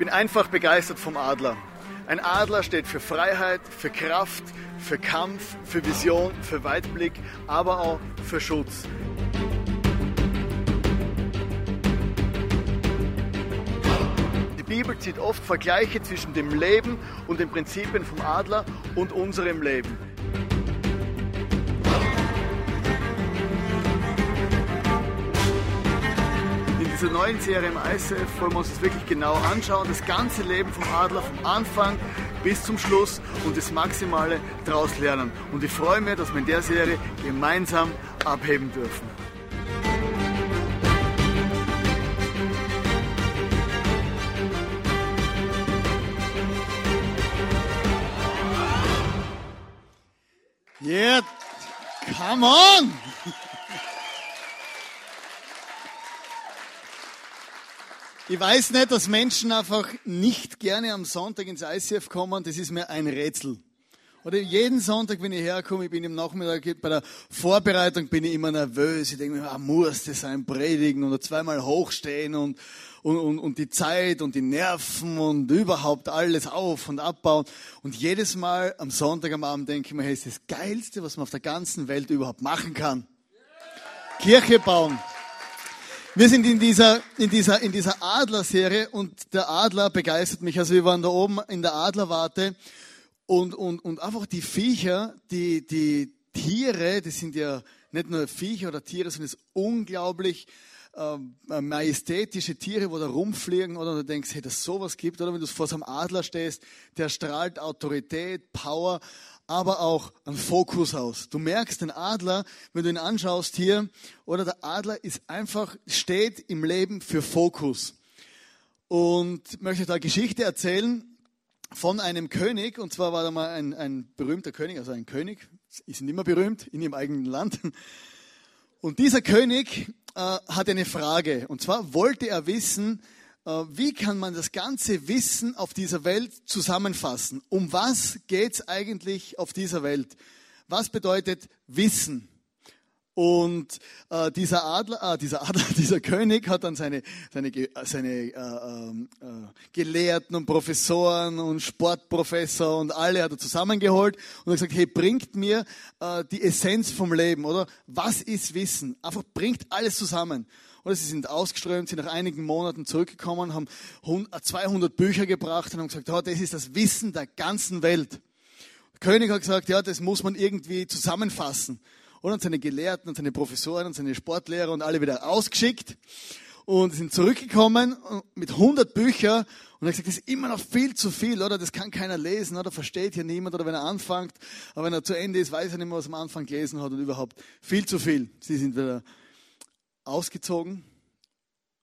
bin einfach begeistert vom Adler. Ein Adler steht für Freiheit, für Kraft, für Kampf, für Vision, für Weitblick, aber auch für Schutz. Die Bibel zieht oft Vergleiche zwischen dem Leben und den Prinzipien vom Adler und unserem Leben. Dieser neuen Serie im ICF wollen wir uns das wirklich genau anschauen. Das ganze Leben vom Adler, vom Anfang bis zum Schluss und das Maximale daraus lernen. Und ich freue mich, dass wir in der Serie gemeinsam abheben dürfen. Yeah, come on! Ich weiß nicht, dass Menschen einfach nicht gerne am Sonntag ins ICF kommen. Das ist mir ein Rätsel. Oder jeden Sonntag, wenn ich herkomme, ich bin im Nachmittag bei der Vorbereitung, bin ich immer nervös. Ich denke mir, ah, muss das sein, predigen oder zweimal hochstehen und, und, und, und die Zeit und die Nerven und überhaupt alles auf und abbauen. Und jedes Mal am Sonntag am Abend denke ich mir, hey, ist das Geilste, was man auf der ganzen Welt überhaupt machen kann. Kirche bauen. Wir sind in dieser, in dieser, in dieser Adler-Serie und der Adler begeistert mich. Also wir waren da oben in der Adlerwarte und, und, und einfach die Viecher, die, die Tiere, das sind ja nicht nur Viecher oder Tiere, sondern es unglaublich äh, majestätische Tiere, wo da rumfliegen oder du denkst, hey, dass sowas gibt, oder wenn du vor so einem Adler stehst, der strahlt Autorität, Power, aber auch einen Fokus aus. Du merkst den Adler, wenn du ihn anschaust hier, oder der Adler ist einfach, steht im Leben für Fokus. Und möchte da Geschichte erzählen von einem König, und zwar war da mal ein, ein berühmter König, also ein König, ist nicht immer berühmt, in ihrem eigenen Land. Und dieser König äh, hat eine Frage, und zwar wollte er wissen, wie kann man das ganze Wissen auf dieser Welt zusammenfassen? Um was geht es eigentlich auf dieser Welt? Was bedeutet Wissen? Und äh, dieser Adler, äh, dieser Adler, dieser König hat dann seine, seine, seine äh, ähm, äh, Gelehrten und Professoren und Sportprofessor und alle hat er zusammengeholt und hat gesagt, hey, bringt mir äh, die Essenz vom Leben, oder? Was ist Wissen? Einfach bringt alles zusammen. Oder sie sind ausgeströmt, sind nach einigen Monaten zurückgekommen, haben 200 Bücher gebracht und haben gesagt, oh, das ist das Wissen der ganzen Welt. Der König hat gesagt, ja, das muss man irgendwie zusammenfassen. Und seine Gelehrten und seine Professoren und seine Sportlehrer und alle wieder ausgeschickt und sind zurückgekommen mit 100 Büchern und er hat gesagt, das ist immer noch viel zu viel, oder? Das kann keiner lesen, oder? Versteht hier niemand, oder wenn er anfängt, aber wenn er zu Ende ist, weiß er nicht mehr, was er am Anfang gelesen hat und überhaupt viel zu viel. Sie sind wieder ausgezogen,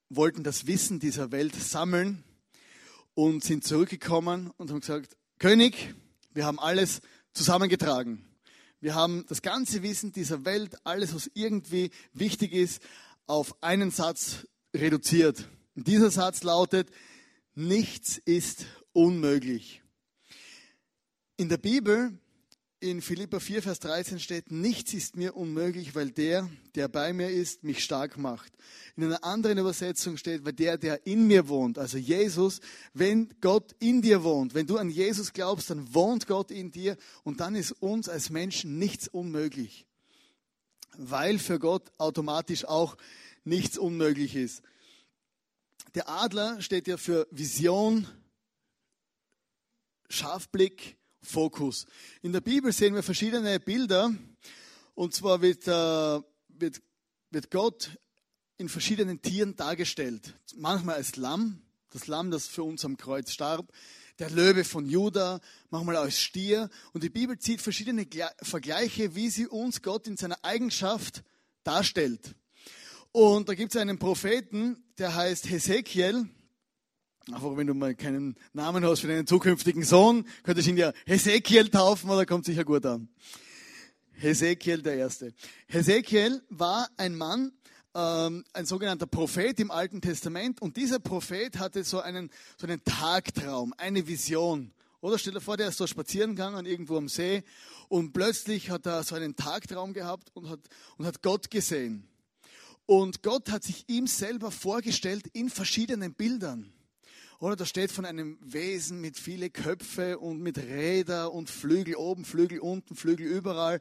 wollten das Wissen dieser Welt sammeln und sind zurückgekommen und haben gesagt, König, wir haben alles zusammengetragen. Wir haben das ganze Wissen dieser Welt, alles, was irgendwie wichtig ist, auf einen Satz reduziert. Und dieser Satz lautet, nichts ist unmöglich. In der Bibel in Philippa 4, Vers 13 steht, nichts ist mir unmöglich, weil der, der bei mir ist, mich stark macht. In einer anderen Übersetzung steht, weil der, der in mir wohnt, also Jesus, wenn Gott in dir wohnt, wenn du an Jesus glaubst, dann wohnt Gott in dir und dann ist uns als Menschen nichts unmöglich. Weil für Gott automatisch auch nichts unmöglich ist. Der Adler steht ja für Vision, Scharfblick, Fokus. In der Bibel sehen wir verschiedene Bilder. Und zwar wird, äh, wird, wird Gott in verschiedenen Tieren dargestellt. Manchmal als Lamm, das Lamm, das für uns am Kreuz starb. Der Löwe von Juda, manchmal als Stier. Und die Bibel zieht verschiedene Vergleiche, wie sie uns Gott in seiner Eigenschaft darstellt. Und da gibt es einen Propheten, der heißt Hesekiel. Einfach wenn du mal keinen Namen hast für deinen zukünftigen Sohn, könntest du ihn ja Hesekiel taufen, oder kommt sicher gut an. Hesekiel der Erste. Hesekiel war ein Mann, ähm, ein sogenannter Prophet im Alten Testament und dieser Prophet hatte so einen, so einen Tagtraum, eine Vision. Oder stell dir vor, der ist so spazieren gegangen irgendwo am See und plötzlich hat er so einen Tagtraum gehabt und hat, und hat Gott gesehen. Und Gott hat sich ihm selber vorgestellt in verschiedenen Bildern. Oder da steht von einem Wesen mit viele Köpfe und mit Räder und Flügel oben, Flügel unten, Flügel überall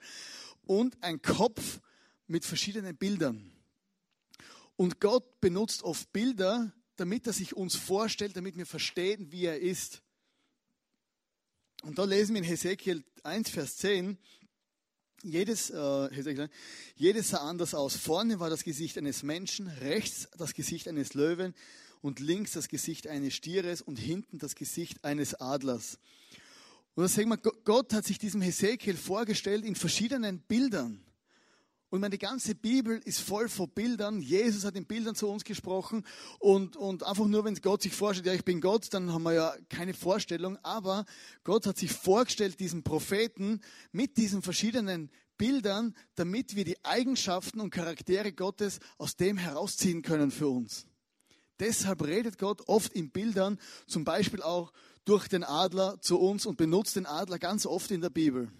und ein Kopf mit verschiedenen Bildern. Und Gott benutzt oft Bilder, damit er sich uns vorstellt, damit wir verstehen, wie er ist. Und da lesen wir in Hesekiel 1, Vers 10, jedes, äh, jedes sah anders aus. Vorne war das Gesicht eines Menschen, rechts das Gesicht eines Löwen und links das Gesicht eines Stieres und hinten das Gesicht eines Adlers. Und da sagen wir, Gott hat sich diesem Hesekiel vorgestellt in verschiedenen Bildern. Und meine, ganze Bibel ist voll von Bildern. Jesus hat in Bildern zu uns gesprochen. Und, und einfach nur, wenn Gott sich vorstellt, ja, ich bin Gott, dann haben wir ja keine Vorstellung. Aber Gott hat sich vorgestellt, diesen Propheten mit diesen verschiedenen Bildern, damit wir die Eigenschaften und Charaktere Gottes aus dem herausziehen können für uns. Deshalb redet Gott oft in Bildern, zum Beispiel auch durch den Adler zu uns und benutzt den Adler ganz oft in der Bibel.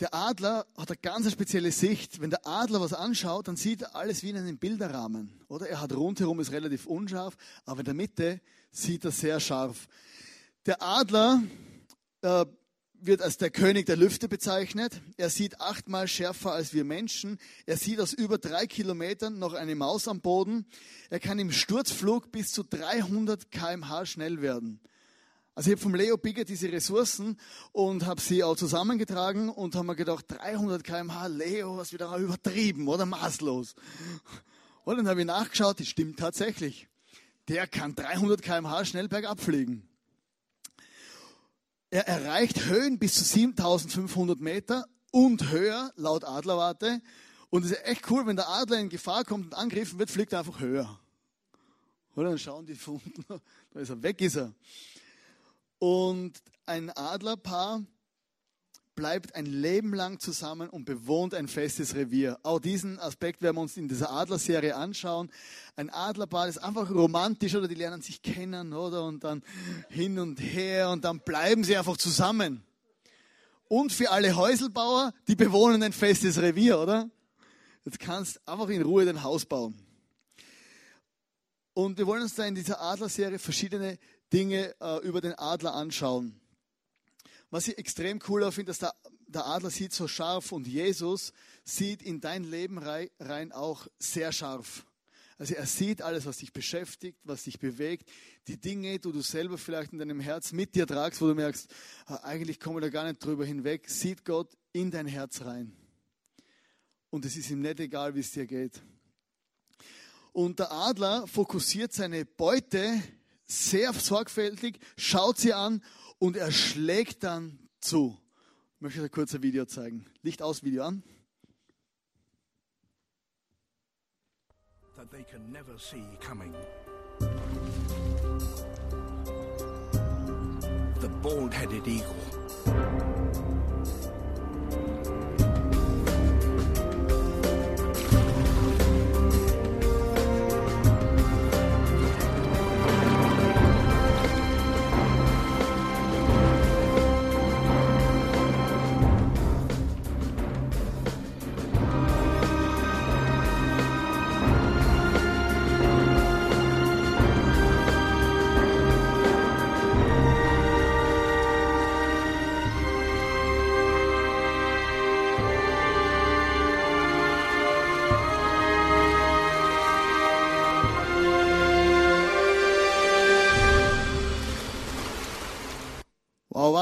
Der Adler hat eine ganz spezielle Sicht. Wenn der Adler was anschaut, dann sieht er alles wie in einem Bilderrahmen. Oder er hat rundherum ist relativ unscharf, aber in der Mitte sieht er sehr scharf. Der Adler äh, wird als der König der Lüfte bezeichnet. Er sieht achtmal schärfer als wir Menschen. Er sieht aus über drei Kilometern noch eine Maus am Boden. Er kann im Sturzflug bis zu 300 kmh schnell werden. Also ich habe vom Leo Bigger diese Ressourcen und habe sie auch zusammengetragen und habe mir gedacht, 300 km/h, Leo, was wieder übertrieben oder maßlos. Und dann habe ich nachgeschaut, das stimmt tatsächlich. Der kann 300 km/h schnell bergab fliegen. Er erreicht Höhen bis zu 7500 Meter und höher, laut Adlerwarte. Und es ist echt cool, wenn der Adler in Gefahr kommt und angegriffen wird, fliegt er einfach höher. Oder dann schauen die von unten, da ist er, weg ist er. Und ein Adlerpaar bleibt ein Leben lang zusammen und bewohnt ein festes Revier. Auch diesen Aspekt werden wir uns in dieser Adlerserie anschauen. Ein Adlerpaar ist einfach romantisch oder die lernen sich kennen oder und dann hin und her und dann bleiben sie einfach zusammen. Und für alle Häuselbauer, die bewohnen ein festes Revier, oder? Jetzt kannst einfach in Ruhe dein Haus bauen. Und wir wollen uns da in dieser Adlerserie verschiedene Dinge äh, über den Adler anschauen. Was ich extrem cool finde, dass der, der, Adler sieht so scharf und Jesus sieht in dein Leben rein auch sehr scharf. Also er sieht alles, was dich beschäftigt, was dich bewegt, die Dinge, die du selber vielleicht in deinem Herz mit dir tragst, wo du merkst, ah, eigentlich komme ich da gar nicht drüber hinweg, sieht Gott in dein Herz rein. Und es ist ihm nicht egal, wie es dir geht. Und der Adler fokussiert seine Beute sehr sorgfältig, schaut sie an und er schlägt dann zu. Ich möchte ein Video zeigen. Licht aus, Video an. That they can never see coming. The bald-headed eagle.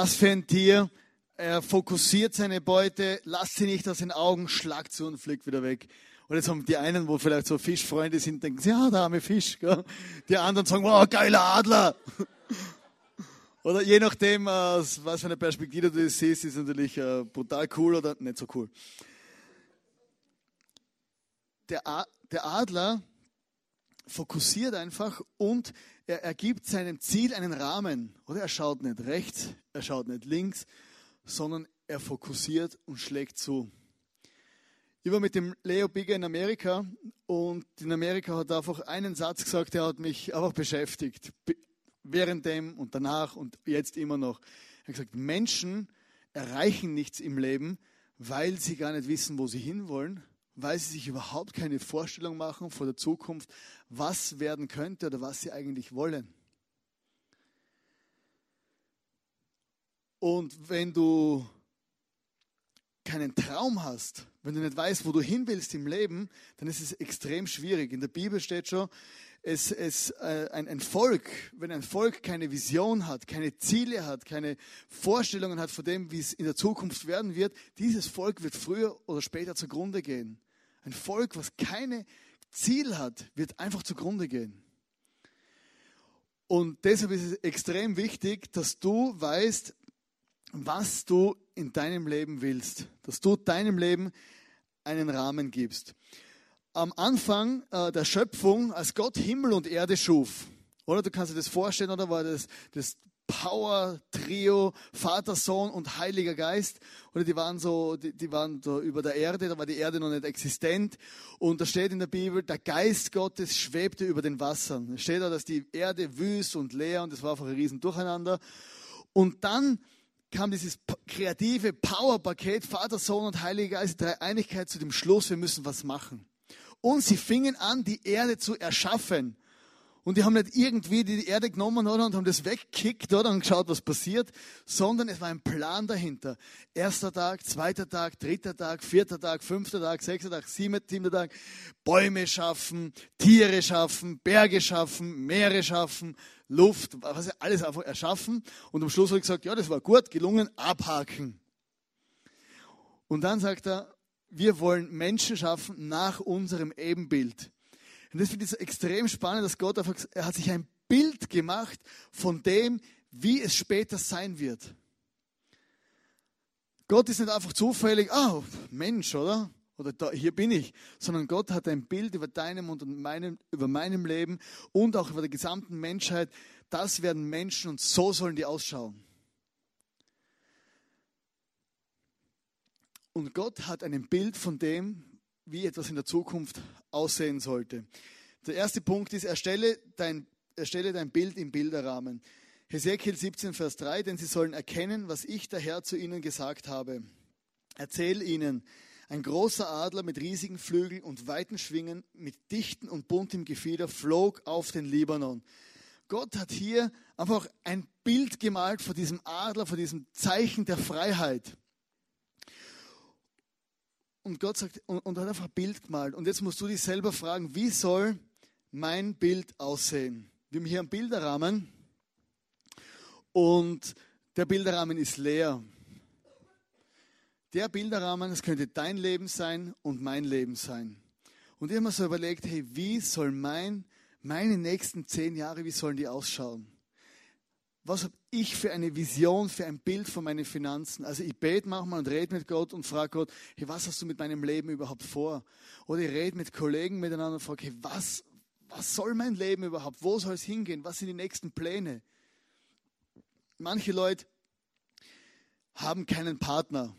Was für ein Tier. Er fokussiert seine Beute, lasst sie nicht aus den Augen, schlagt zu und fliegt wieder weg. Und jetzt haben die einen, wo vielleicht so Fischfreunde sind, denken, ja, der arme Fisch. Gell? Die anderen sagen, wow, geiler Adler. oder je nachdem, aus was für eine Perspektive du das siehst, ist natürlich äh, brutal cool oder nicht so cool. Der Adler fokussiert einfach und er, er gibt seinem Ziel einen Rahmen. Oder er schaut nicht rechts, er schaut nicht links, sondern er fokussiert und schlägt zu. Ich war mit dem Leo Bigger in Amerika und in Amerika hat er einfach einen Satz gesagt, der hat mich einfach beschäftigt. Währenddem und danach und jetzt immer noch. Er hat gesagt, Menschen erreichen nichts im Leben, weil sie gar nicht wissen, wo sie hinwollen, weil sie sich überhaupt keine Vorstellung machen vor der Zukunft, was werden könnte oder was sie eigentlich wollen. Und wenn du keinen Traum hast, wenn du nicht weißt, wo du hin willst im Leben, dann ist es extrem schwierig. In der Bibel steht schon, es, es, äh, ein, ein Volk, wenn ein Volk keine Vision hat, keine Ziele hat, keine Vorstellungen hat von dem, wie es in der Zukunft werden wird, dieses Volk wird früher oder später zugrunde gehen. Ein Volk, was keine Ziel hat, wird einfach zugrunde gehen. Und deshalb ist es extrem wichtig, dass du weißt, was du in deinem Leben willst, dass du deinem Leben einen Rahmen gibst. Am Anfang äh, der Schöpfung, als Gott Himmel und Erde schuf, oder du kannst dir das vorstellen, oder war das das Power-Trio, Vater, Sohn und Heiliger Geist, oder die waren so, die, die waren so über der Erde, da war die Erde noch nicht existent, und da steht in der Bibel, der Geist Gottes schwebte über den Wassern. Da steht da, dass die Erde wüst und leer, und das war einfach ein riesen Durcheinander. Und dann kam dieses kreative Power-Paket, Vater, Sohn und Heiliger Geist, drei Einigkeit zu dem Schluss, wir müssen was machen. Und sie fingen an, die Erde zu erschaffen. Und die haben nicht irgendwie die Erde genommen oder, und haben das weggekickt oder, und geschaut, was passiert, sondern es war ein Plan dahinter. Erster Tag, zweiter Tag, dritter Tag, vierter Tag, fünfter Tag, sechster Tag, siebter Tag. Bäume schaffen, Tiere schaffen, Berge schaffen, Meere schaffen, Luft, was alles einfach erschaffen. Und am Schluss habe ich gesagt, ja, das war gut, gelungen, abhaken. Und dann sagt er, wir wollen Menschen schaffen nach unserem Ebenbild. Und das finde ich extrem spannend, dass Gott einfach, er hat sich ein Bild gemacht von dem, wie es später sein wird. Gott ist nicht einfach zufällig, ah, oh, Mensch, oder? Oder da, hier bin ich, sondern Gott hat ein Bild über deinem und meinem, über meinem Leben und auch über der gesamten Menschheit. Das werden Menschen und so sollen die ausschauen. Und Gott hat ein Bild von dem, wie etwas in der Zukunft aussehen sollte. Der erste Punkt ist, erstelle dein, erstelle dein Bild im Bilderrahmen. Hesekiel 17, Vers 3, denn sie sollen erkennen, was ich der Herr zu ihnen gesagt habe. Erzähl ihnen, ein großer Adler mit riesigen Flügeln und weiten Schwingen, mit dichten und buntem Gefieder, flog auf den Libanon. Gott hat hier einfach ein Bild gemalt von diesem Adler, von diesem Zeichen der Freiheit. Und Gott sagt, und, und hat einfach ein Bild gemalt. Und jetzt musst du dich selber fragen, wie soll mein Bild aussehen? Wir haben hier einen Bilderrahmen und der Bilderrahmen ist leer. Der Bilderrahmen, das könnte dein Leben sein und mein Leben sein. Und ich habe mir so überlegt, hey, wie soll mein, meine nächsten zehn Jahre, wie sollen die ausschauen? Was habe ich für eine Vision, für ein Bild von meinen Finanzen? Also ich bete manchmal und rede mit Gott und frage Gott, hey, was hast du mit meinem Leben überhaupt vor? Oder ich rede mit Kollegen miteinander und frage, hey, was, was soll mein Leben überhaupt? Wo soll es hingehen? Was sind die nächsten Pläne? Manche Leute haben keinen Partner.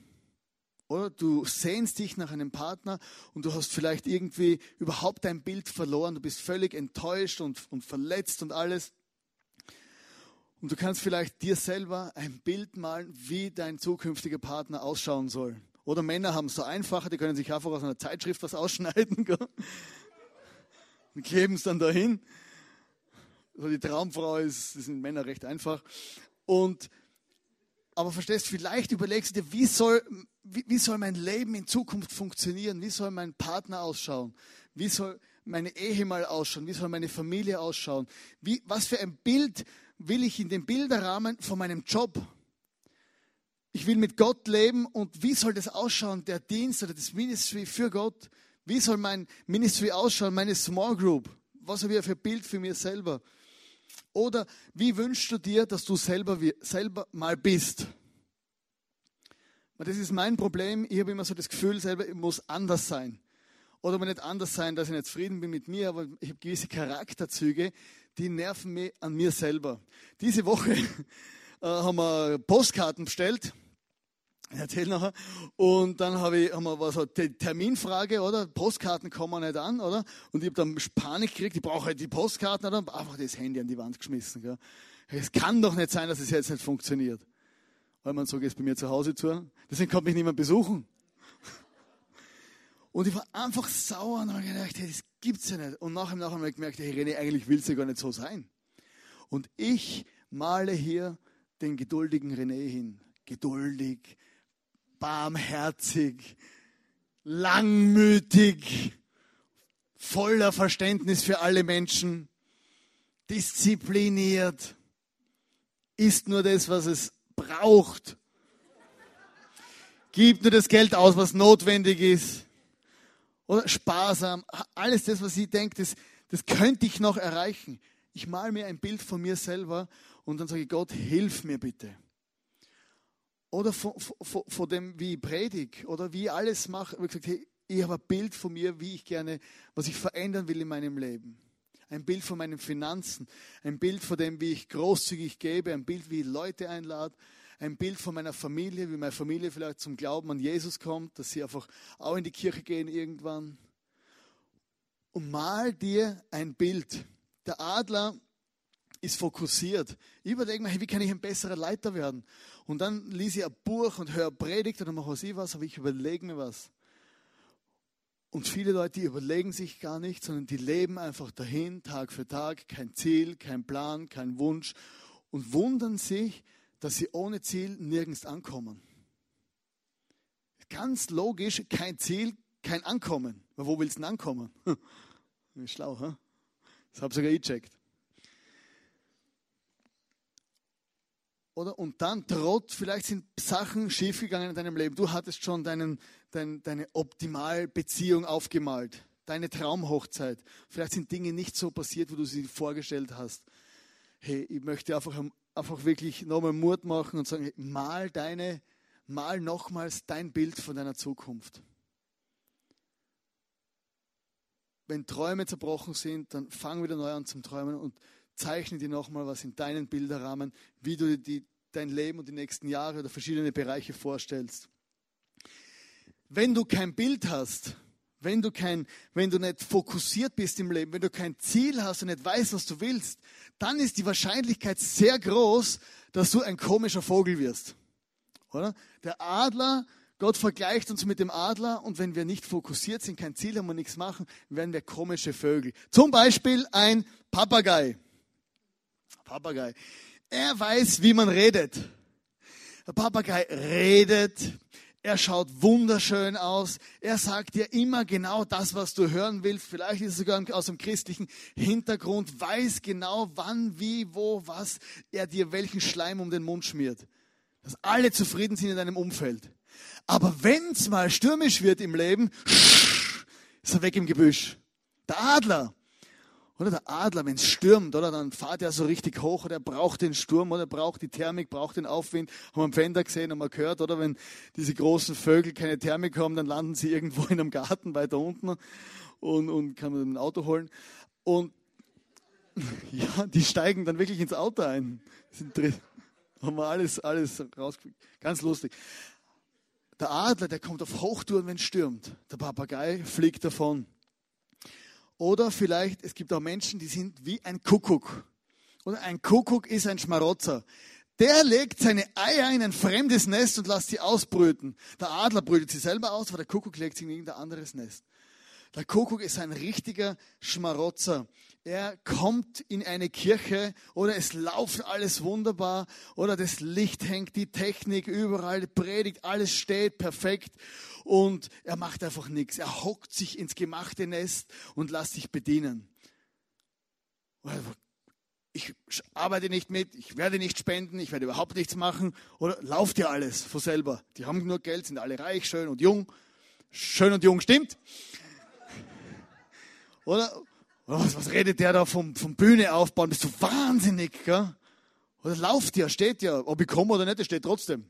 Oder du sehnst dich nach einem Partner und du hast vielleicht irgendwie überhaupt dein Bild verloren. Du bist völlig enttäuscht und, und verletzt und alles. Und du kannst vielleicht dir selber ein Bild malen, wie dein zukünftiger Partner ausschauen soll. Oder Männer haben es so einfacher, die können sich einfach aus einer Zeitschrift was ausschneiden und kleben es dann dahin. Also die Traumfrau ist, das sind Männer recht einfach. Und, aber verstehst, vielleicht überlegst du dir, wie soll, wie, wie soll mein Leben in Zukunft funktionieren? Wie soll mein Partner ausschauen? Wie soll meine Ehe mal ausschauen? Wie soll meine Familie ausschauen? Wie, was für ein Bild will ich in dem Bilderrahmen von meinem Job. Ich will mit Gott leben und wie soll das ausschauen, der Dienst oder das Ministry für Gott? Wie soll mein Ministry ausschauen, meine Small Group? Was habe ich für ein Bild für mich selber? Oder wie wünschst du dir, dass du selber, selber mal bist? Das ist mein Problem. Ich habe immer so das Gefühl, selber ich muss anders sein. Oder aber nicht anders sein, dass ich nicht zufrieden bin mit mir, aber ich habe gewisse Charakterzüge, die nerven mich an mir selber. Diese Woche äh, haben wir Postkarten bestellt. Ich erzähle nachher. Und dann habe ich, haben wir was, die Terminfrage, oder? Postkarten kommen nicht an, oder? Und ich habe dann Panik gekriegt, ich brauche halt die Postkarten, oder? Einfach das Handy an die Wand geschmissen. Es kann doch nicht sein, dass es jetzt nicht funktioniert. Weil man so geht es bei mir zu Hause zu. Deswegen kommt mich niemand besuchen. Und ich war einfach sauer und habe gedacht, hey, das gibt's ja nicht. Und nachher, nachher habe ich gemerkt, hey René, eigentlich will es ja gar nicht so sein. Und ich male hier den geduldigen René hin. Geduldig, barmherzig, langmütig, voller Verständnis für alle Menschen, diszipliniert, isst nur das, was es braucht, gibt nur das Geld aus, was notwendig ist, oder sparsam, alles das, was ich denke, das, das könnte ich noch erreichen. Ich male mir ein Bild von mir selber und dann sage ich, Gott, hilf mir bitte. Oder von, von, von dem, wie ich predige oder wie ich alles mache. Ich hey, ich habe ein Bild von mir, wie ich gerne, was ich verändern will in meinem Leben. Ein Bild von meinen Finanzen, ein Bild von dem, wie ich großzügig gebe, ein Bild, wie ich Leute einlade, ein Bild von meiner Familie, wie meine Familie vielleicht zum Glauben an Jesus kommt, dass sie einfach auch in die Kirche gehen irgendwann. Und mal dir ein Bild. Der Adler ist fokussiert. Ich überlege mir, hey, wie kann ich ein besserer Leiter werden? Und dann lese ich ein Buch und höre Predigt oder mache was ich was, aber ich überlege mir was. Und viele Leute, die überlegen sich gar nicht, sondern die leben einfach dahin, Tag für Tag, kein Ziel, kein Plan, kein Wunsch und wundern sich, dass sie ohne Ziel nirgends ankommen. Ganz logisch, kein Ziel, kein Ankommen. Wo willst du denn ankommen? Schlau, hä? Das habe sogar ich gecheckt. Oder? Und dann trotz, vielleicht sind Sachen schiefgegangen in deinem Leben. Du hattest schon deinen, dein, deine Optimalbeziehung aufgemalt, deine Traumhochzeit. Vielleicht sind Dinge nicht so passiert, wie du sie vorgestellt hast. Hey, ich möchte einfach, einfach wirklich nochmal Mut machen und sagen, hey, mal deine, mal nochmals dein Bild von deiner Zukunft. Wenn Träume zerbrochen sind, dann fang wieder neu an zum Träumen und zeichne dir nochmal was in deinen Bilderrahmen, wie du dir dein Leben und die nächsten Jahre oder verschiedene Bereiche vorstellst. Wenn du kein Bild hast, wenn du, kein, wenn du nicht fokussiert bist im Leben, wenn du kein Ziel hast und nicht weißt, was du willst, dann ist die Wahrscheinlichkeit sehr groß, dass du ein komischer Vogel wirst. Oder? Der Adler, Gott vergleicht uns mit dem Adler und wenn wir nicht fokussiert sind, kein Ziel haben und nichts machen, werden wir komische Vögel. Zum Beispiel ein Papagei. Papagei. Er weiß, wie man redet. Der Papagei redet. Er schaut wunderschön aus. Er sagt dir immer genau das, was du hören willst. Vielleicht ist es sogar aus dem christlichen Hintergrund. Weiß genau, wann, wie, wo, was er dir welchen Schleim um den Mund schmiert. Dass alle zufrieden sind in deinem Umfeld. Aber wenn es mal stürmisch wird im Leben, ist er weg im Gebüsch. Der Adler, oder der Adler, wenn es stürmt, oder dann fährt er so richtig hoch oder er braucht den Sturm oder braucht die Thermik, braucht den Aufwind. Haben wir am Fender gesehen, haben wir gehört, oder wenn diese großen Vögel keine Thermik haben, dann landen sie irgendwo in einem Garten weiter unten und, und kann man ein Auto holen. Und ja, die steigen dann wirklich ins Auto ein. Sind drin. Haben wir alles, alles rausgekriegt. Ganz lustig. Der Adler, der kommt auf Hochtouren, wenn es stürmt. Der Papagei fliegt davon. Oder vielleicht, es gibt auch Menschen, die sind wie ein Kuckuck. Oder ein Kuckuck ist ein Schmarotzer. Der legt seine Eier in ein fremdes Nest und lässt sie ausbrüten. Der Adler brütet sie selber aus, aber der Kuckuck legt sie in irgendein anderes Nest. Der Kuckuck ist ein richtiger Schmarotzer. Er kommt in eine Kirche oder es läuft alles wunderbar oder das Licht hängt, die Technik überall, die Predigt, alles steht perfekt und er macht einfach nichts. Er hockt sich ins gemachte Nest und lässt sich bedienen. Ich arbeite nicht mit, ich werde nicht spenden, ich werde überhaupt nichts machen oder lauft ja alles von selber. Die haben nur Geld, sind alle reich, schön und jung. Schön und jung stimmt. Oder? Was, was redet der da vom, vom Bühne aufbauen? Bist du wahnsinnig, gell? Oder lauft ja, steht ja. Ob ich komme oder nicht, das steht trotzdem.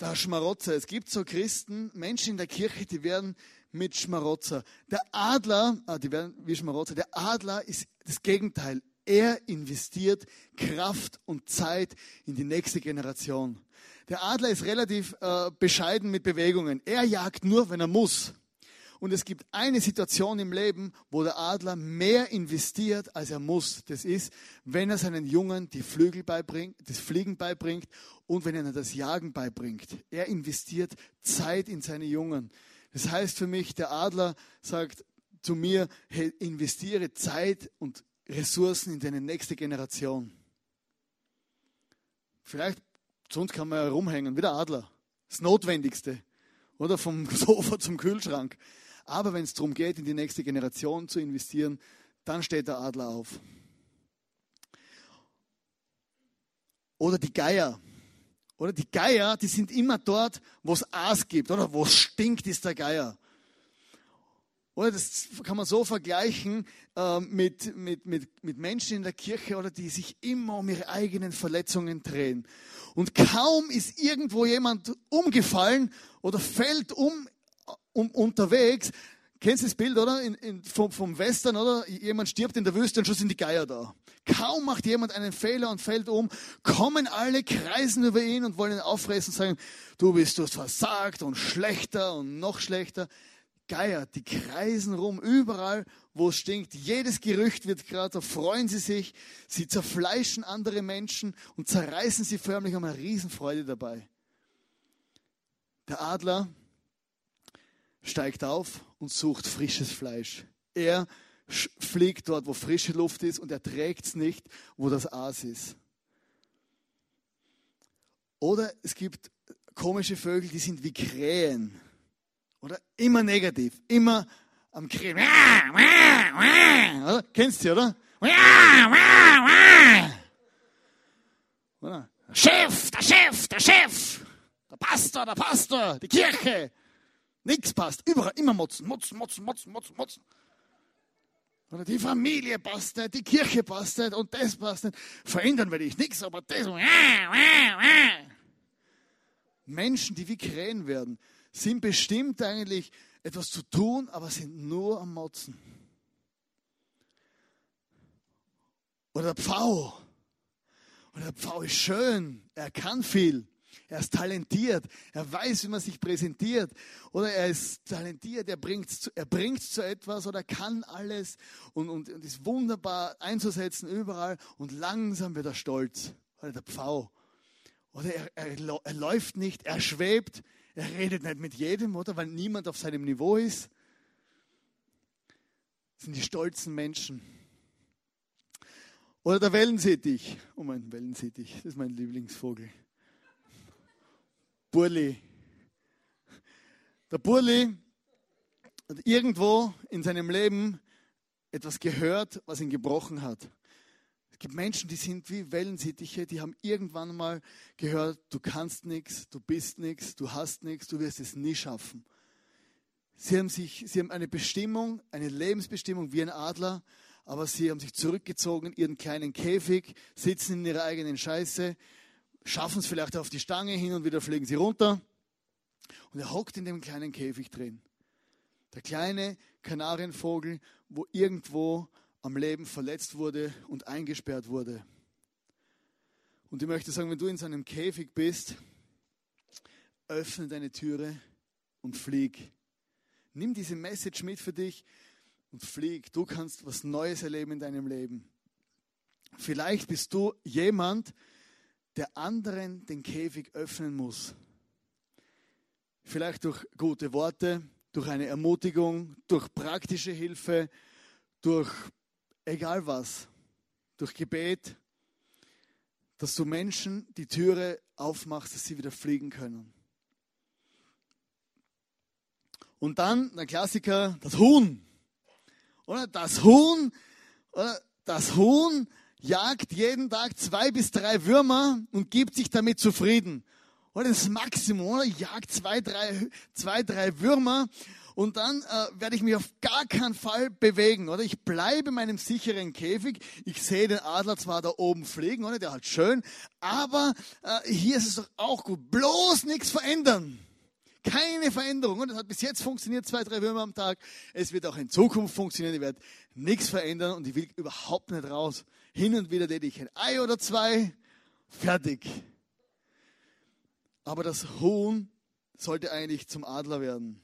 Der Schmarotzer. Es gibt so Christen, Menschen in der Kirche, die werden mit Schmarotzer. Der Adler, ah, die werden wie Schmarotzer. Der Adler ist das Gegenteil. Er investiert Kraft und Zeit in die nächste Generation. Der Adler ist relativ äh, bescheiden mit Bewegungen. Er jagt nur, wenn er muss. Und es gibt eine Situation im Leben, wo der Adler mehr investiert, als er muss. Das ist, wenn er seinen Jungen die Flügel beibringt, das Fliegen beibringt und wenn er das Jagen beibringt. Er investiert Zeit in seine Jungen. Das heißt für mich, der Adler sagt zu mir, hey, investiere Zeit und Ressourcen in deine nächste Generation. Vielleicht, sonst kann man ja rumhängen, wie der Adler. Das Notwendigste. Oder vom Sofa zum Kühlschrank. Aber wenn es darum geht, in die nächste Generation zu investieren, dann steht der Adler auf. Oder die Geier. Oder die Geier, die sind immer dort, wo es Aas gibt, oder wo es stinkt, ist der Geier. Oder das kann man so vergleichen äh, mit, mit, mit, mit Menschen in der Kirche, oder die sich immer um ihre eigenen Verletzungen drehen. Und kaum ist irgendwo jemand umgefallen oder fällt um, um unterwegs, Kennst du das Bild, oder? In, in, vom, vom Western, oder? Jemand stirbt in der Wüste und schon sind die Geier da. Kaum macht jemand einen Fehler und fällt um, kommen alle, kreisen über ihn und wollen ihn auffressen und sagen, du bist du versagt und schlechter und noch schlechter. Geier, die kreisen rum, überall, wo es stinkt. Jedes Gerücht wird gerade, da freuen sie sich. Sie zerfleischen andere Menschen und zerreißen sie förmlich, haben eine Riesenfreude dabei. Der Adler steigt auf und sucht frisches Fleisch. Er fliegt dort, wo frische Luft ist und er trägt es nicht, wo das Aas ist. Oder es gibt komische Vögel, die sind wie Krähen. Oder immer negativ, immer am Krähen. Kennst du, oder? Chef, der Chef, der Chef, der Pastor, der Pastor, die Kirche. Nichts passt. Überall immer motzen, motzen, motzen, motzen, motzen, motzen. Oder die Familie passt nicht, die Kirche passt nicht und das passt nicht. Verändern will ich nichts, aber das. Menschen, die wie Krähen werden, sind bestimmt eigentlich etwas zu tun, aber sind nur am Motzen. Oder der Pfau. Oder der Pfau ist schön, er kann viel. Er ist talentiert. Er weiß, wie man sich präsentiert. Oder er ist talentiert. Er bringt es er bringt's zu etwas oder kann alles und, und, und ist wunderbar einzusetzen überall. Und langsam wird er stolz. Oder der Pfau. Oder er, er, er läuft nicht, er schwebt. Er redet nicht mit jedem, oder? Weil niemand auf seinem Niveau ist. Das sind die stolzen Menschen. Oder der Wellensittich. Oh mein Wellensittich, das ist mein Lieblingsvogel. Burli. Der Burli hat irgendwo in seinem Leben etwas gehört, was ihn gebrochen hat. Es gibt Menschen, die sind wie Wellensittiche, die haben irgendwann mal gehört, du kannst nichts, du bist nichts, du hast nichts, du wirst es nie schaffen. Sie haben, sich, sie haben eine Bestimmung, eine Lebensbestimmung wie ein Adler, aber sie haben sich zurückgezogen in ihren kleinen Käfig, sitzen in ihrer eigenen Scheiße, schaffen es vielleicht auf die Stange, hin und wieder fliegen sie runter. Und er hockt in dem kleinen Käfig drin. Der kleine Kanarienvogel, wo irgendwo am Leben verletzt wurde und eingesperrt wurde. Und ich möchte sagen, wenn du in so einem Käfig bist, öffne deine Türe und flieg. Nimm diese Message mit für dich und flieg. Du kannst was Neues erleben in deinem Leben. Vielleicht bist du jemand, der anderen den Käfig öffnen muss. Vielleicht durch gute Worte, durch eine Ermutigung, durch praktische Hilfe, durch egal was, durch Gebet, dass du Menschen die Türe aufmachst, dass sie wieder fliegen können. Und dann der Klassiker, das Huhn. Oder das Huhn, oder das Huhn jagt jeden Tag zwei bis drei Würmer und gibt sich damit zufrieden. Oder das Maximum, oder? Jagt zwei, drei, zwei, drei Würmer und dann äh, werde ich mich auf gar keinen Fall bewegen, oder? Ich bleibe in meinem sicheren Käfig. Ich sehe den Adler zwar da oben fliegen, oder? Der hat schön, aber äh, hier ist es doch auch gut. Bloß nichts verändern. Keine Veränderung. Und das hat bis jetzt funktioniert, zwei, drei Würmer am Tag. Es wird auch in Zukunft funktionieren. Ich werde nichts verändern und ich will überhaupt nicht raus. Hin und wieder täte ich ein Ei oder zwei. Fertig. Aber das Huhn sollte eigentlich zum Adler werden.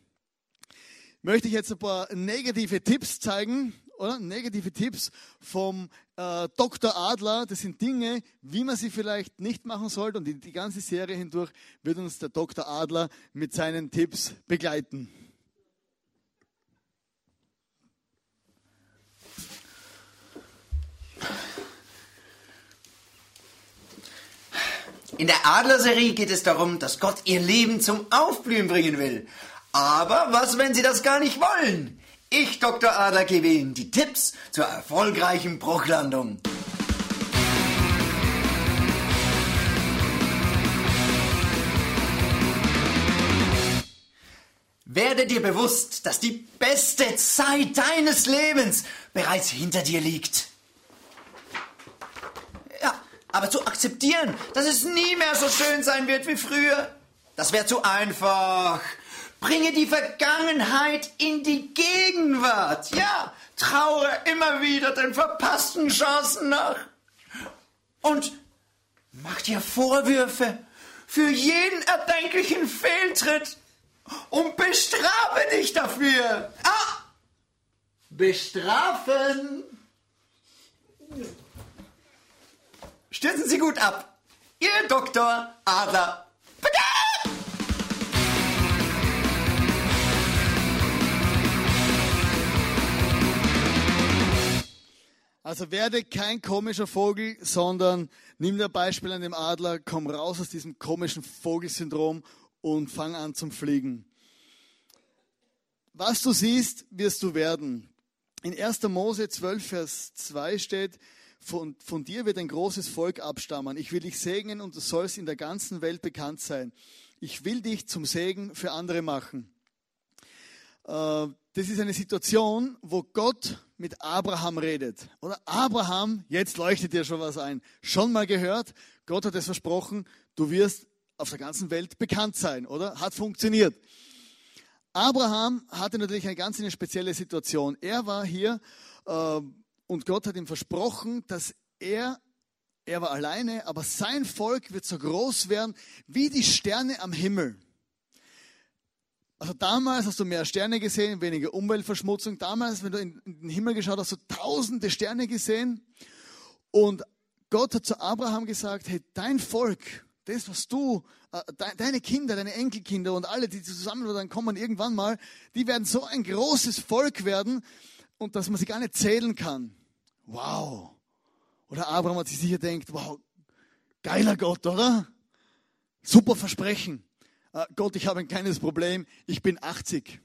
möchte ich jetzt ein paar negative Tipps zeigen, oder? Negative Tipps vom äh, Dr. Adler. Das sind Dinge, wie man sie vielleicht nicht machen sollte. Und die, die ganze Serie hindurch wird uns der Dr. Adler mit seinen Tipps begleiten. In der Adlerserie geht es darum, dass Gott ihr Leben zum Aufblühen bringen will. Aber was, wenn sie das gar nicht wollen? Ich, Dr. Adler, gebe Ihnen die Tipps zur erfolgreichen Bruchlandung. Werde dir bewusst, dass die beste Zeit deines Lebens bereits hinter dir liegt. Aber zu akzeptieren, dass es nie mehr so schön sein wird wie früher, das wäre zu einfach. Bringe die Vergangenheit in die Gegenwart. Ja, traure immer wieder den verpassten Chancen nach. Und mach dir Vorwürfe für jeden erdenklichen Fehltritt und bestrafe dich dafür. Ah! Bestrafen! Stürzen Sie gut ab. Ihr Dr. Adler. Also werde kein komischer Vogel, sondern nimm dir Beispiel an dem Adler, komm raus aus diesem komischen Vogelsyndrom und fang an zum Fliegen. Was du siehst, wirst du werden. In 1. Mose 12, Vers 2 steht, von, von dir wird ein großes Volk abstammen. Ich will dich segnen und du sollst in der ganzen Welt bekannt sein. Ich will dich zum Segen für andere machen. Äh, das ist eine Situation, wo Gott mit Abraham redet. Oder Abraham, jetzt leuchtet dir schon was ein. Schon mal gehört, Gott hat es versprochen, du wirst auf der ganzen Welt bekannt sein, oder? Hat funktioniert. Abraham hatte natürlich eine ganz eine spezielle Situation. Er war hier äh, und Gott hat ihm versprochen, dass er, er war alleine, aber sein Volk wird so groß werden wie die Sterne am Himmel. Also damals hast du mehr Sterne gesehen, weniger Umweltverschmutzung. Damals, wenn du in den Himmel geschaut hast, hast du tausende Sterne gesehen. Und Gott hat zu Abraham gesagt, hey, dein Volk, das, was du, äh, deine Kinder, deine Enkelkinder und alle, die zusammen dann kommen irgendwann mal, die werden so ein großes Volk werden und dass man sie gar nicht zählen kann. Wow. Oder Abraham hat sich sicher denkt, wow, geiler Gott, oder? Super Versprechen. Äh, Gott, ich habe ein kleines Problem, ich bin 80.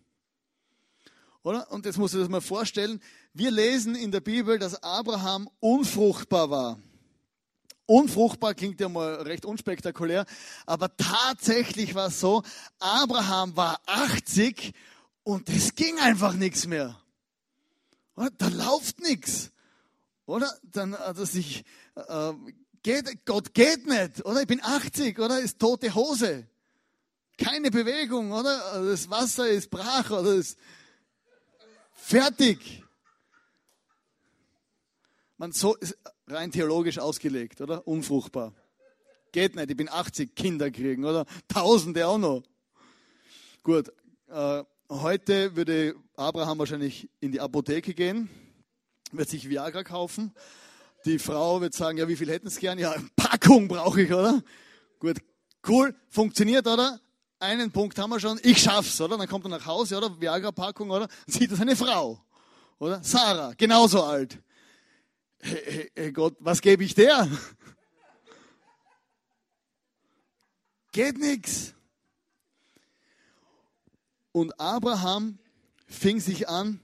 Oder? Und jetzt musst du das mal vorstellen. Wir lesen in der Bibel, dass Abraham unfruchtbar war. Unfruchtbar klingt ja mal recht unspektakulär, aber tatsächlich war es so, Abraham war 80 und es ging einfach nichts mehr. Da läuft nichts. Oder? Dann hat er sich, äh, geht, Gott geht nicht, oder? Ich bin 80, oder? Ist tote Hose. Keine Bewegung, oder? Also das Wasser ist brach, oder? Ist fertig. Man so ist rein theologisch ausgelegt, oder? Unfruchtbar. Geht nicht, ich bin 80, Kinder kriegen, oder? Tausende auch noch. Gut, äh, heute würde Abraham wahrscheinlich in die Apotheke gehen wird sich Viagra kaufen. Die Frau wird sagen, ja, wie viel hätten Sie gern? Ja, Packung brauche ich, oder? Gut, cool, funktioniert, oder? Einen Punkt haben wir schon, ich schaff's, oder? Dann kommt er nach Hause, oder? Viagra-Packung, oder? Und sieht das eine Frau, oder? Sarah, genauso alt. Hey, hey, hey Gott, was gebe ich der? Geht nix. Und Abraham fing sich an,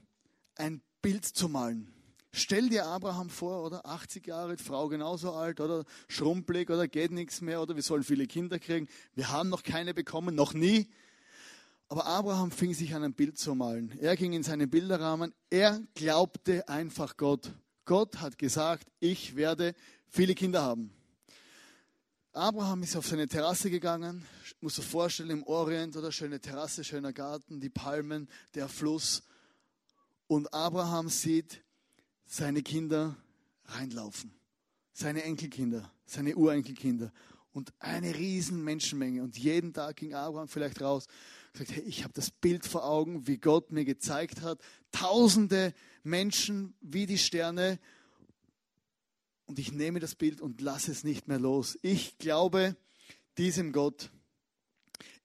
ein Bild zu malen. Stell dir Abraham vor, oder 80 Jahre, Frau genauso alt, oder schrumpelig, oder geht nichts mehr, oder wir sollen viele Kinder kriegen. Wir haben noch keine bekommen, noch nie. Aber Abraham fing sich an ein Bild zu malen. Er ging in seinen Bilderrahmen. Er glaubte einfach Gott. Gott hat gesagt, ich werde viele Kinder haben. Abraham ist auf seine Terrasse gegangen, muss sich vorstellen, im Orient oder schöne Terrasse, schöner Garten, die Palmen, der Fluss. Und Abraham sieht, seine Kinder reinlaufen. Seine Enkelkinder, seine Urenkelkinder und eine riesen Menschenmenge. Und jeden Tag ging Abraham vielleicht raus, gesagt, hey, ich habe das Bild vor Augen, wie Gott mir gezeigt hat. Tausende Menschen wie die Sterne. Und ich nehme das Bild und lasse es nicht mehr los. Ich glaube diesem Gott.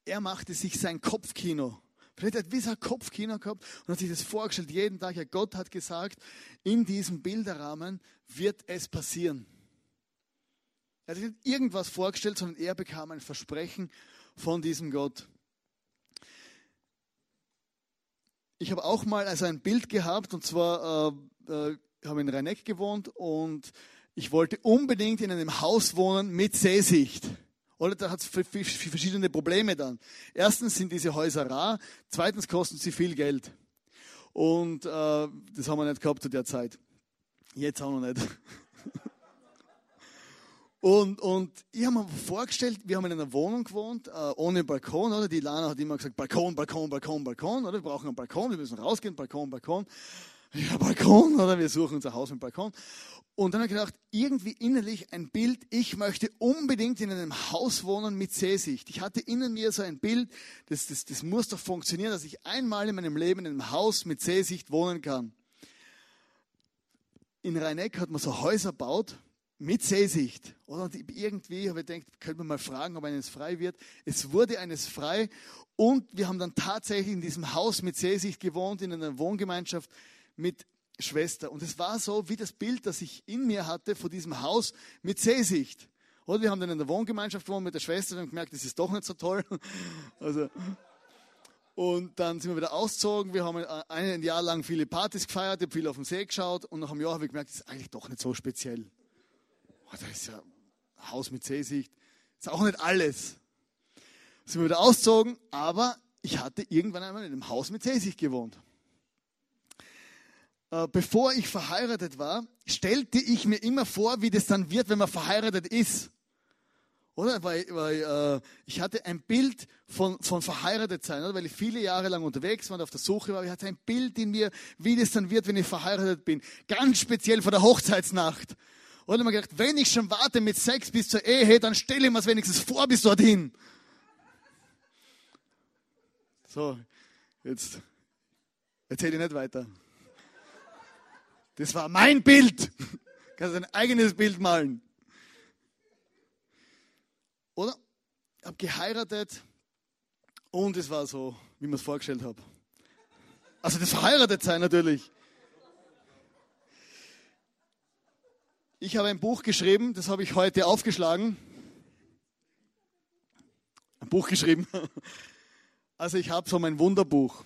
Er machte sich sein Kopfkino. Vielleicht hat sein Kopfkino gehabt und hat sich das vorgestellt jeden Tag. Ja, Gott hat gesagt, in diesem Bilderrahmen wird es passieren. Er hat sich nicht irgendwas vorgestellt, sondern er bekam ein Versprechen von diesem Gott. Ich habe auch mal also ein Bild gehabt und zwar äh, äh, habe in Rheineck gewohnt und ich wollte unbedingt in einem Haus wohnen mit Seesicht. Oder da hat es verschiedene Probleme dann. Erstens sind diese Häuser rar, zweitens kosten sie viel Geld. Und äh, das haben wir nicht gehabt zu der Zeit. Jetzt auch noch nicht. Und, und ich habe mir vorgestellt, wir haben in einer Wohnung gewohnt, äh, ohne Balkon, oder? Die Lana hat immer gesagt, Balkon, Balkon, Balkon, Balkon, oder? Wir brauchen einen Balkon, wir müssen rausgehen, Balkon, Balkon. Ja, Balkon, oder? Wir suchen unser Haus mit Balkon. Und dann habe ich gedacht, irgendwie innerlich ein Bild, ich möchte unbedingt in einem Haus wohnen mit Seesicht. Ich hatte in mir so ein Bild, das, das, das muss doch funktionieren, dass ich einmal in meinem Leben in einem Haus mit Seesicht wohnen kann. In Rheineck hat man so Häuser gebaut, mit Seesicht. Und irgendwie habe ich gedacht, könnte man mal fragen, ob eines frei wird. Es wurde eines frei und wir haben dann tatsächlich in diesem Haus mit Seesicht gewohnt, in einer Wohngemeinschaft mit Schwester. Und es war so wie das Bild, das ich in mir hatte vor diesem Haus mit Seesicht. Oder wir haben dann in der Wohngemeinschaft gewohnt mit der Schwester und gemerkt, das ist doch nicht so toll. Also, und dann sind wir wieder ausgezogen. Wir haben ein Jahr lang viele Partys gefeiert, ich habe viel auf dem See geschaut und nach einem Jahr habe ich gemerkt, das ist eigentlich doch nicht so speziell oh, da ist ja ein Haus mit Seesicht. Ist auch nicht alles. Sind wir wieder ausgezogen, aber ich hatte irgendwann einmal in einem Haus mit Seesicht gewohnt. Äh, bevor ich verheiratet war, stellte ich mir immer vor, wie das dann wird, wenn man verheiratet ist. Oder? Weil, weil äh, ich hatte ein Bild von, von verheiratet sein, oder? weil ich viele Jahre lang unterwegs war und auf der Suche war. Ich hatte ein Bild in mir, wie das dann wird, wenn ich verheiratet bin. Ganz speziell vor der Hochzeitsnacht. Und ich mir gedacht, wenn ich schon warte mit Sex bis zur Ehe, dann stelle ich mir es wenigstens vor bis dorthin. So, jetzt erzähle ich nicht weiter. Das war mein Bild. Kannst ein eigenes Bild malen. Oder? Ich habe geheiratet und es war so, wie man es vorgestellt habe. Also das verheiratet sein natürlich. Ich habe ein Buch geschrieben, das habe ich heute aufgeschlagen. Ein Buch geschrieben. Also ich habe so mein Wunderbuch.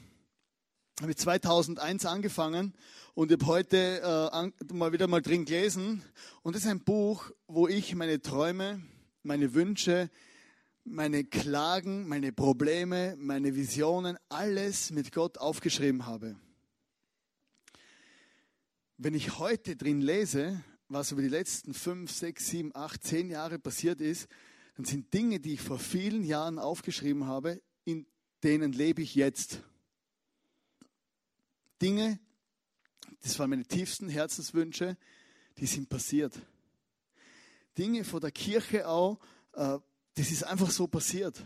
Habe ich 2001 angefangen und habe heute äh, mal wieder mal drin gelesen. Und das ist ein Buch, wo ich meine Träume, meine Wünsche, meine Klagen, meine Probleme, meine Visionen, alles mit Gott aufgeschrieben habe. Wenn ich heute drin lese, was über die letzten fünf, sechs, sieben, acht, zehn Jahre passiert ist, dann sind Dinge, die ich vor vielen Jahren aufgeschrieben habe, in denen lebe ich jetzt. Dinge, das waren meine tiefsten Herzenswünsche, die sind passiert. Dinge vor der Kirche auch, äh, das ist einfach so passiert.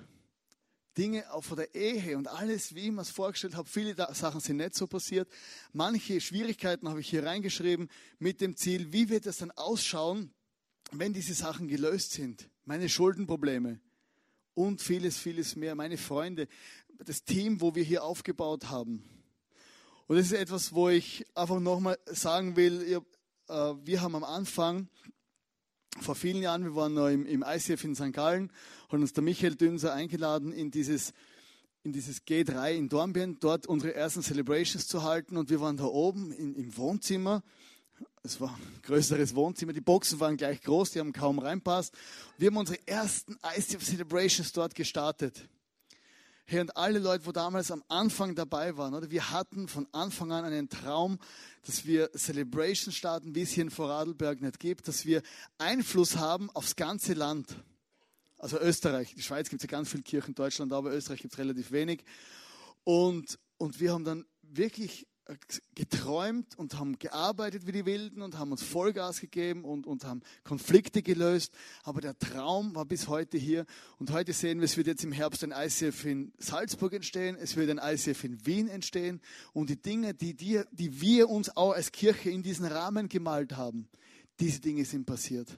Dinge auch von der Ehe und alles, wie ich mir es vorgestellt habe. Viele Sachen sind nicht so passiert. Manche Schwierigkeiten habe ich hier reingeschrieben mit dem Ziel, wie wird es dann ausschauen, wenn diese Sachen gelöst sind. Meine Schuldenprobleme und vieles, vieles mehr. Meine Freunde, das Team, wo wir hier aufgebaut haben. Und das ist etwas, wo ich einfach nochmal sagen will, äh, wir haben am Anfang vor vielen Jahren, wir waren noch im, ICF in St. Gallen, hat uns der Michael Dünser eingeladen, in dieses, in dieses G3 in Dornbirn, dort unsere ersten Celebrations zu halten. Und wir waren da oben in, im Wohnzimmer. Es war ein größeres Wohnzimmer. Die Boxen waren gleich groß, die haben kaum reinpasst. Wir haben unsere ersten ICF Celebrations dort gestartet. Hey, und alle Leute, wo damals am Anfang dabei waren, oder? Wir hatten von Anfang an einen Traum, dass wir Celebration starten, wie es hier in Vorarlberg nicht gibt, dass wir Einfluss haben aufs ganze Land. Also Österreich, die Schweiz gibt es ja ganz viele Kirchen, Deutschland, aber Österreich gibt es relativ wenig. Und, und wir haben dann wirklich geträumt und haben gearbeitet wie die Wilden und haben uns Vollgas gegeben und, und haben Konflikte gelöst. Aber der Traum war bis heute hier. Und heute sehen wir, es wird jetzt im Herbst ein ICF in Salzburg entstehen, es wird ein ICF in Wien entstehen. Und die Dinge, die, die, die wir uns auch als Kirche in diesen Rahmen gemalt haben, diese Dinge sind passiert.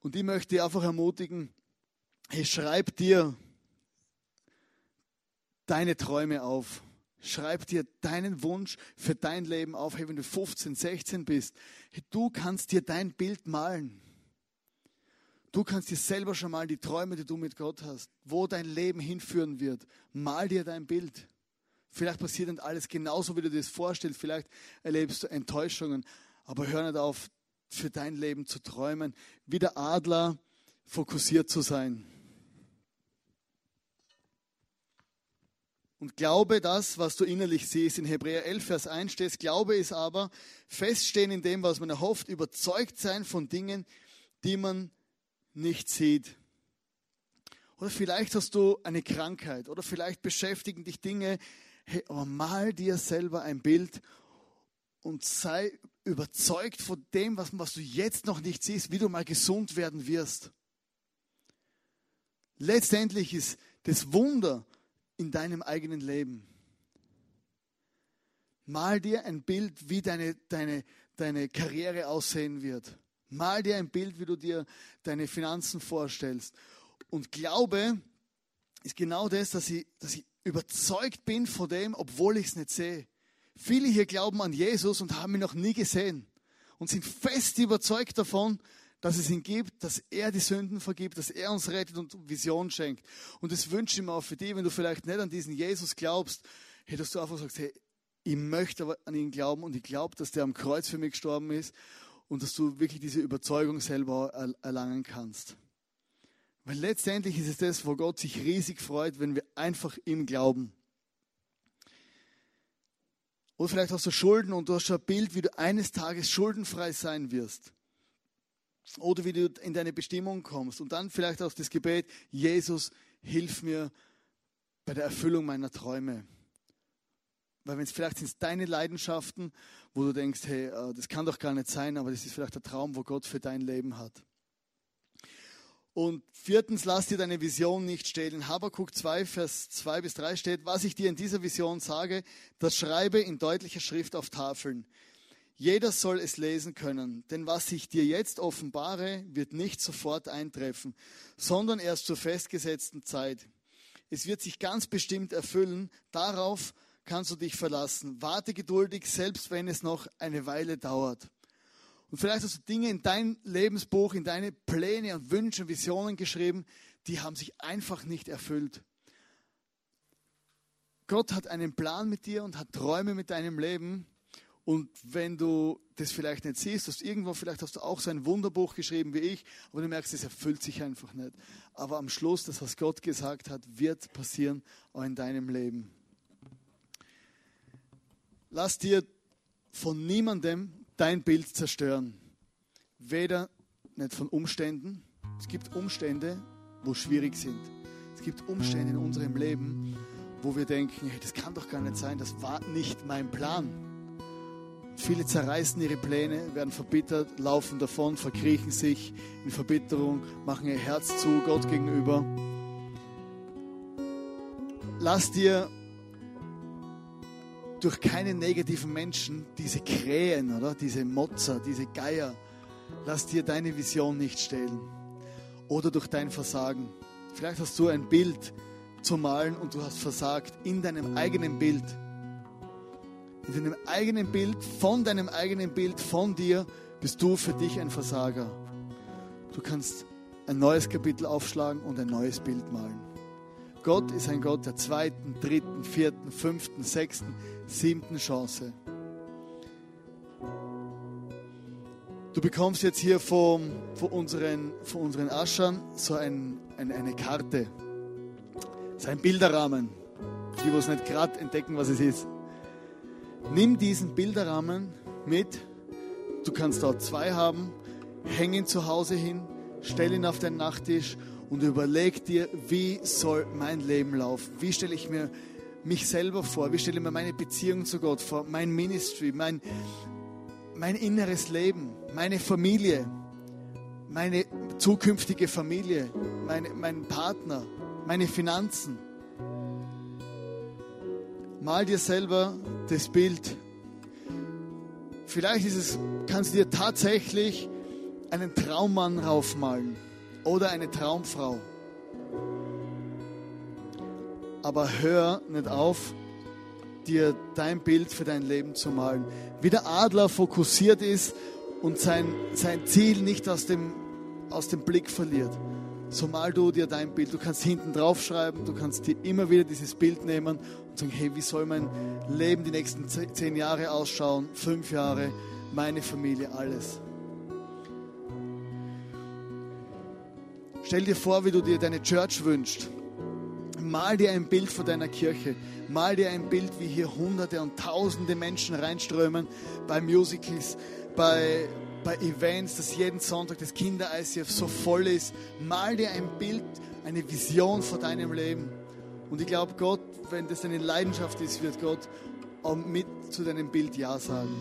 Und ich möchte einfach ermutigen, hey, schreib dir deine Träume auf. Schreib dir deinen Wunsch für dein Leben auf. Hey, wenn du 15, 16 bist, du kannst dir dein Bild malen. Du kannst dir selber schon mal die Träume, die du mit Gott hast, wo dein Leben hinführen wird. Mal dir dein Bild. Vielleicht passiert dann alles genauso, wie du dir das vorstellst. Vielleicht erlebst du Enttäuschungen. Aber hör nicht auf, für dein Leben zu träumen. Wie der Adler fokussiert zu sein. Und glaube das, was du innerlich siehst. In Hebräer 11, Vers 1 steht, Glaube ist aber feststehen in dem, was man erhofft, überzeugt sein von Dingen, die man nicht sieht. Oder vielleicht hast du eine Krankheit oder vielleicht beschäftigen dich Dinge. Hey, aber mal dir selber ein Bild und sei überzeugt von dem, was, was du jetzt noch nicht siehst, wie du mal gesund werden wirst. Letztendlich ist das Wunder in deinem eigenen Leben. Mal dir ein Bild, wie deine, deine, deine Karriere aussehen wird. Mal dir ein Bild, wie du dir deine Finanzen vorstellst. Und Glaube ist genau das, dass ich, dass ich überzeugt bin von dem, obwohl ich es nicht sehe. Viele hier glauben an Jesus und haben ihn noch nie gesehen und sind fest überzeugt davon, dass es ihn gibt, dass er die Sünden vergibt, dass er uns rettet und Vision schenkt. Und das wünsche ich mir auch für dich, wenn du vielleicht nicht an diesen Jesus glaubst, hey, dass du einfach sagst, hey, ich möchte aber an ihn glauben und ich glaube, dass der am Kreuz für mich gestorben ist und dass du wirklich diese Überzeugung selber erlangen kannst. Weil letztendlich ist es das, wo Gott sich riesig freut, wenn wir einfach ihm glauben. Oder vielleicht hast du Schulden und du hast schon ein Bild, wie du eines Tages schuldenfrei sein wirst oder wie du in deine Bestimmung kommst. Und dann vielleicht auch das Gebet, Jesus, hilf mir bei der Erfüllung meiner Träume. Weil wenn es vielleicht sind deine Leidenschaften, wo du denkst, hey, äh, das kann doch gar nicht sein, aber das ist vielleicht der Traum, wo Gott für dein Leben hat. Und viertens, lass dir deine Vision nicht stehlen. Habakuk 2, Vers 2 bis 3 steht, was ich dir in dieser Vision sage, das schreibe in deutlicher Schrift auf Tafeln. Jeder soll es lesen können, denn was ich dir jetzt offenbare, wird nicht sofort eintreffen, sondern erst zur festgesetzten Zeit. Es wird sich ganz bestimmt erfüllen, darauf kannst du dich verlassen. Warte geduldig, selbst wenn es noch eine Weile dauert. Und vielleicht hast du Dinge in dein Lebensbuch, in deine Pläne und Wünsche und Visionen geschrieben, die haben sich einfach nicht erfüllt. Gott hat einen Plan mit dir und hat Träume mit deinem Leben und wenn du das vielleicht nicht siehst, dass irgendwo vielleicht hast du auch so ein Wunderbuch geschrieben wie ich, aber du merkst, es erfüllt sich einfach nicht. Aber am Schluss, das, was Gott gesagt hat, wird passieren auch in deinem Leben. Lass dir von niemandem dein Bild zerstören. Weder nicht von Umständen. Es gibt Umstände, wo schwierig sind. Es gibt Umstände in unserem Leben, wo wir denken, hey, das kann doch gar nicht sein, das war nicht mein Plan. Viele zerreißen ihre Pläne, werden verbittert, laufen davon, verkriechen sich in Verbitterung, machen ihr Herz zu Gott gegenüber. Lass dir durch keine negativen Menschen, diese Krähen, oder diese Motzer, diese Geier, lass dir deine Vision nicht stehlen. Oder durch dein Versagen. Vielleicht hast du ein Bild zu malen und du hast versagt in deinem eigenen Bild in deinem eigenen Bild, von deinem eigenen Bild, von dir, bist du für dich ein Versager. Du kannst ein neues Kapitel aufschlagen und ein neues Bild malen. Gott ist ein Gott der zweiten, dritten, vierten, fünften, sechsten, siebten Chance. Du bekommst jetzt hier von, von, unseren, von unseren Aschern so ein, ein, eine Karte. Ist ein Bilderrahmen. Die, die es nicht gerade entdecken, was es ist. Nimm diesen Bilderrahmen mit. Du kannst dort zwei haben. Häng ihn zu Hause hin. Stell ihn auf deinen Nachttisch und überleg dir, wie soll mein Leben laufen? Wie stelle ich mir mich selber vor? Wie stelle ich mir meine Beziehung zu Gott vor? Mein Ministry, mein, mein inneres Leben, meine Familie, meine zukünftige Familie, meine, mein Partner, meine Finanzen. Mal dir selber das Bild. Vielleicht ist es, kannst du dir tatsächlich einen Traummann raufmalen oder eine Traumfrau. Aber hör nicht auf, dir dein Bild für dein Leben zu malen. Wie der Adler fokussiert ist und sein, sein Ziel nicht aus dem, aus dem Blick verliert. So mal du dir dein Bild. Du kannst hinten drauf schreiben, du kannst dir immer wieder dieses Bild nehmen und sagen, hey, wie soll mein Leben die nächsten zehn Jahre ausschauen, fünf Jahre, meine Familie, alles. Stell dir vor, wie du dir deine Church wünschst. Mal dir ein Bild von deiner Kirche. Mal dir ein Bild, wie hier Hunderte und Tausende Menschen reinströmen bei Musicals, bei, bei Events, dass jeden Sonntag das Kinder-ICF so voll ist. Mal dir ein Bild, eine Vision von deinem Leben. Und ich glaube, Gott, wenn das deine Leidenschaft ist, wird Gott auch mit zu deinem Bild Ja sagen.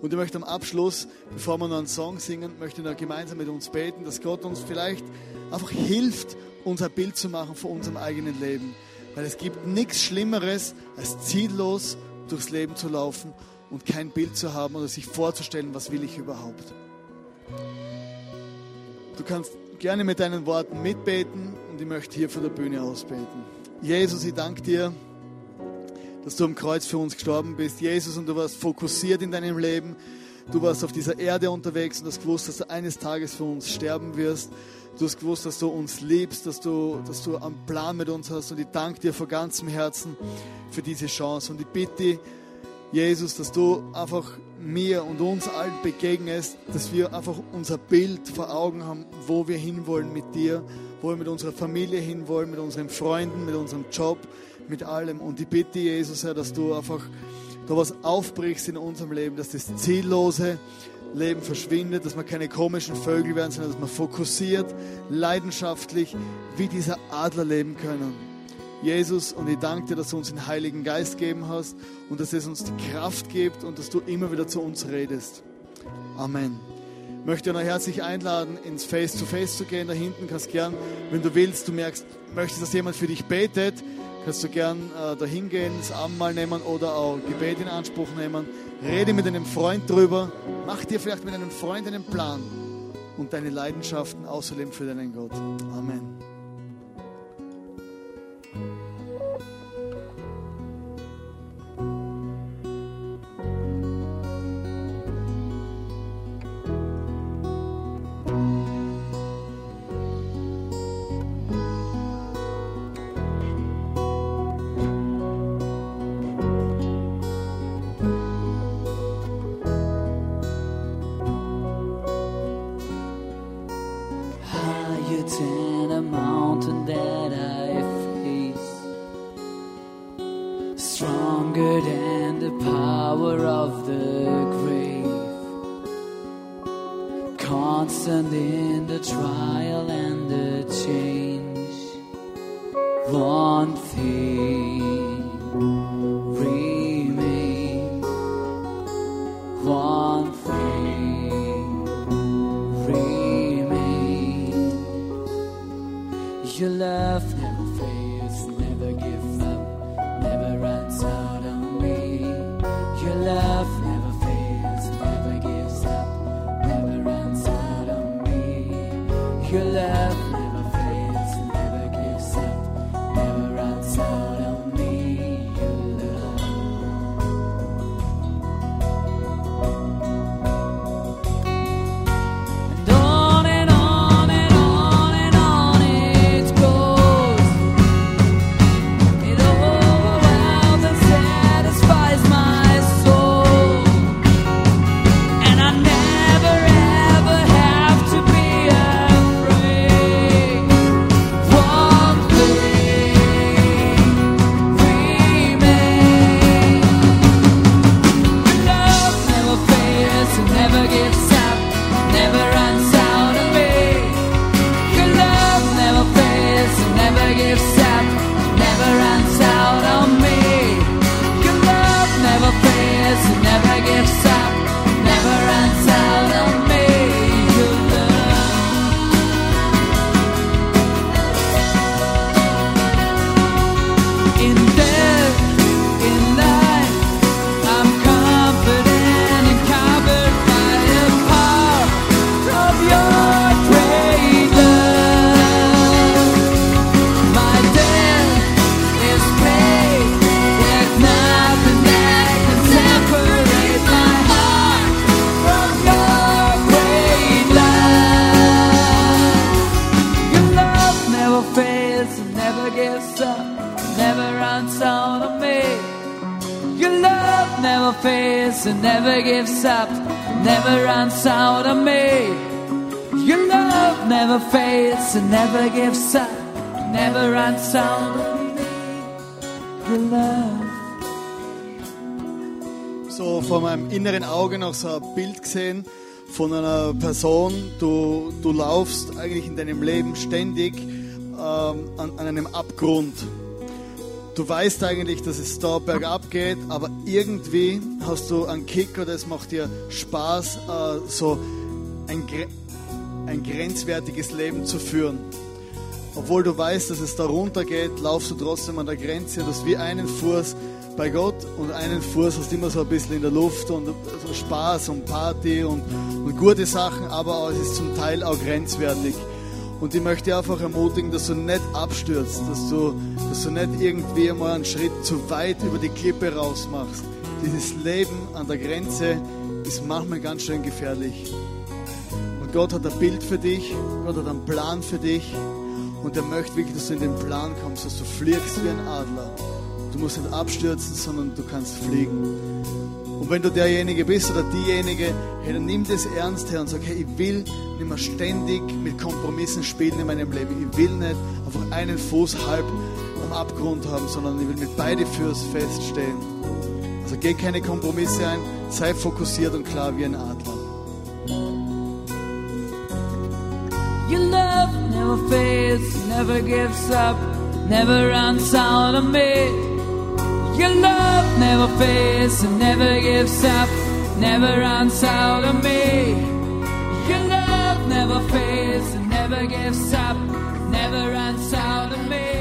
Und ich möchte am Abschluss, bevor wir noch einen Song singen, möchte ich noch gemeinsam mit uns beten, dass Gott uns vielleicht einfach hilft, unser Bild zu machen von unserem eigenen Leben. Weil es gibt nichts Schlimmeres, als ziellos durchs Leben zu laufen und kein Bild zu haben oder sich vorzustellen, was will ich überhaupt. Du kannst gerne mit deinen Worten mitbeten und ich möchte hier von der Bühne aus beten. Jesus, ich danke dir dass du am Kreuz für uns gestorben bist, Jesus, und du warst fokussiert in deinem Leben. Du warst auf dieser Erde unterwegs und hast gewusst, dass du eines Tages für uns sterben wirst. Du hast gewusst, dass du uns liebst, dass du, dass du einen Plan mit uns hast. Und ich danke dir von ganzem Herzen für diese Chance. Und ich bitte, Jesus, dass du einfach mir und uns allen begegnest, dass wir einfach unser Bild vor Augen haben, wo wir hinwollen mit dir, wo wir mit unserer Familie hinwollen, mit unseren Freunden, mit unserem Job, mit allem. Und ich bitte, Jesus, Herr, dass du einfach da was aufbrichst in unserem Leben, dass das ziellose Leben verschwindet, dass wir keine komischen Vögel werden, sondern dass wir fokussiert, leidenschaftlich wie dieser Adler leben können. Jesus, und ich danke dir, dass du uns den Heiligen Geist geben hast und dass es uns die Kraft gibt und dass du immer wieder zu uns redest. Amen. Ich möchte noch herzlich einladen, ins Face-to-Face -face zu gehen. Da hinten kannst du gern, wenn du willst, du merkst, möchtest, dass jemand für dich betet, kannst du gern äh, dahin gehen, das Abendmahl nehmen oder auch Gebet in Anspruch nehmen. Rede mit einem Freund drüber. Mach dir vielleicht mit einem Freund einen Plan und deine Leidenschaften außerleben für deinen Gott. Amen. Your love never fades, never gives up, never runs out. Inneren Auge noch so ein Bild gesehen von einer Person. Du, du laufst eigentlich in deinem Leben ständig ähm, an, an einem Abgrund. Du weißt eigentlich, dass es da bergab geht, aber irgendwie hast du einen Kick oder es macht dir Spaß, äh, so ein, ein grenzwertiges Leben zu führen. Obwohl du weißt, dass es da runter geht, laufst du trotzdem an der Grenze. Du hast wie einen Fuß bei Gott und einen Fuß hast immer so ein bisschen in der Luft und so Spaß und Party und, und gute Sachen, aber es ist zum Teil auch grenzwertig. Und ich möchte einfach ermutigen, dass du nicht abstürzt, dass du, dass du nicht irgendwie mal einen Schritt zu weit über die Klippe raus machst. Dieses Leben an der Grenze ist manchmal ganz schön gefährlich. Und Gott hat ein Bild für dich, Gott hat einen Plan für dich und er möchte wirklich, dass du in den Plan kommst, dass du fliegst wie ein Adler. Du musst nicht abstürzen, sondern du kannst fliegen. Und wenn du derjenige bist oder diejenige, hey, dann nimm das ernst her und sag, hey, ich will nicht mehr ständig mit Kompromissen spielen in meinem Leben. Ich will nicht einfach einen Fuß halb am Abgrund haben, sondern ich will mit beide Füßen feststehen. Also geh keine Kompromisse ein, sei fokussiert und klar wie ein Adler. Your love never fades, never gives up, never runs out on me. Your love never fades and never gives up, never runs out of me. Your love never fades and never gives up, never runs out of me.